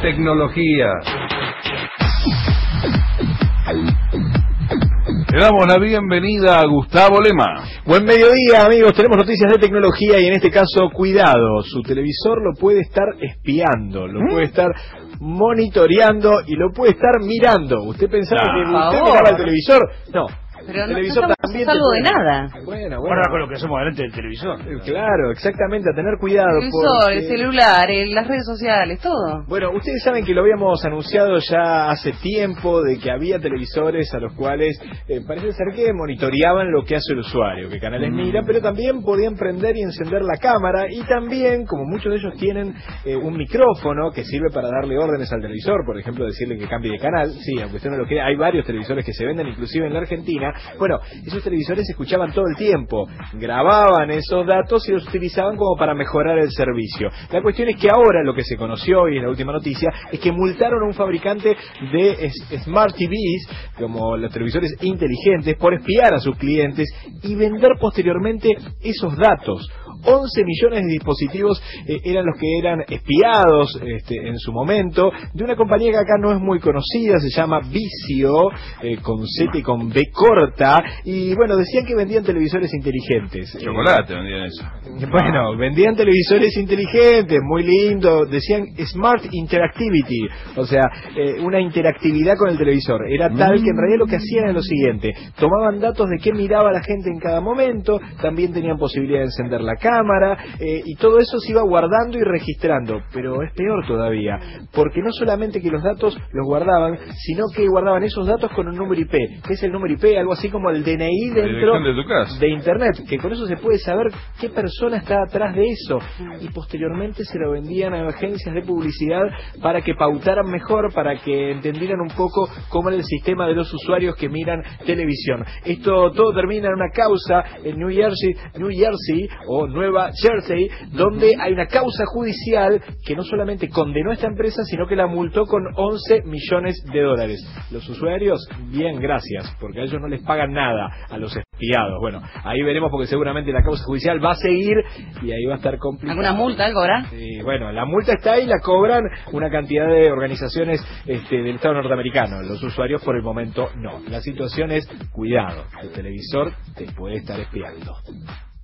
tecnología. Le damos la bienvenida a Gustavo Lema. Buen mediodía, amigos. Tenemos noticias de tecnología y en este caso, cuidado. Su televisor lo puede estar espiando, lo puede estar monitoreando y lo puede estar mirando. ¿Usted pensaba que usted miraba el televisor? No. Pero el no, no televisor estamos también salvo de nada. Bueno, bueno. Ahora con lo que hacemos delante del televisor. Eh, Claro, exactamente, a tener cuidado. El televisor, porque- el celular, el- las redes sociales, todo. Bueno, ustedes saben que lo habíamos anunciado ya hace tiempo de que había televisores a los cuales eh, parece ser que monitoreaban lo que hace el usuario, qué canales mira, pero también podían prender y encender la cámara y también, como muchos de ellos tienen eh, un micrófono que sirve para darle órdenes al televisor, por ejemplo, decirle que cambie de canal, sí, aunque usted no lo crea, hay varios televisores que se venden inclusive en la Argentina. Bueno, esos televisores se escuchaban todo el tiempo, grababan esos datos y los utilizaban como para mejorar el servicio. La cuestión es que ahora lo que se conoció y es la última noticia es que multaron a un fabricante de Smart TVs, como los televisores inteligentes, por espiar a sus clientes y vender posteriormente esos datos. 11 millones de dispositivos eh, eran los que eran espiados este, en su momento de una compañía que acá no es muy conocida, se llama Vicio, eh, con Z y con B corta, y bueno, decían que vendían televisores inteligentes. Eh, Chocolate vendían eso. bueno, vendían televisores inteligentes, muy lindo, decían Smart Interactivity, o sea, una interactividad con el televisor. Era tal que en realidad lo que hacían era lo siguiente, tomaban datos de qué miraba la gente en cada momento, también tenían posibilidad de encender la cámara, eh, y todo eso se iba guardando y registrando. Pero es peor todavía, porque no solamente que los datos los guardaban, sino que guardaban esos datos con un número IP, que es el número IP, algo así como el DNI dentro de tu casa. de internet, que con eso se puede saber qué persona está atrás de eso y posteriormente se lo vendían a agencias de publicidad para que pautaran mejor, para que entendieran un poco cómo era el sistema de los usuarios que miran televisión. Esto todo termina en una causa en New Jersey, New Jersey o Nueva Jersey, donde hay una causa judicial que no solamente condenó a esta empresa, sino que la multó con 11 millones de dólares. Los usuarios, bien, gracias, porque a ellos no les pagan nada a los espiados. Bueno, ahí veremos porque seguramente la causa judicial va a seguir y ahí va a estar complicado. ¿Alguna multa, algo habrá? Sí, bueno, la multa está ahí, la cobran una cantidad de organizaciones este, del Estado norteamericano. Los usuarios por el momento no. La situación es, cuidado, el televisor te puede estar espiando.